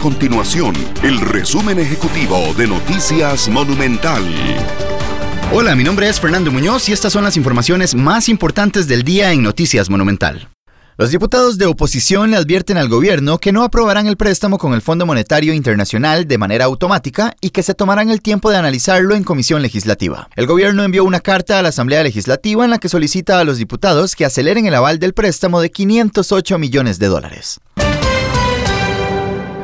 continuación el resumen ejecutivo de Noticias Monumental. Hola, mi nombre es Fernando Muñoz y estas son las informaciones más importantes del día en Noticias Monumental. Los diputados de oposición le advierten al gobierno que no aprobarán el préstamo con el Fondo Monetario Internacional de manera automática y que se tomarán el tiempo de analizarlo en comisión legislativa. El gobierno envió una carta a la Asamblea Legislativa en la que solicita a los diputados que aceleren el aval del préstamo de 508 millones de dólares.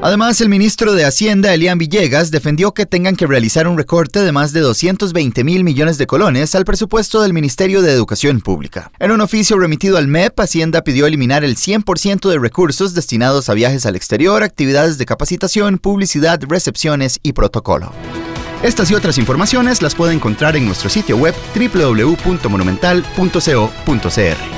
Además, el ministro de Hacienda, Elian Villegas, defendió que tengan que realizar un recorte de más de 220 mil millones de colones al presupuesto del Ministerio de Educación Pública. En un oficio remitido al MEP, Hacienda pidió eliminar el 100% de recursos destinados a viajes al exterior, actividades de capacitación, publicidad, recepciones y protocolo. Estas y otras informaciones las puede encontrar en nuestro sitio web www.monumental.co.cr.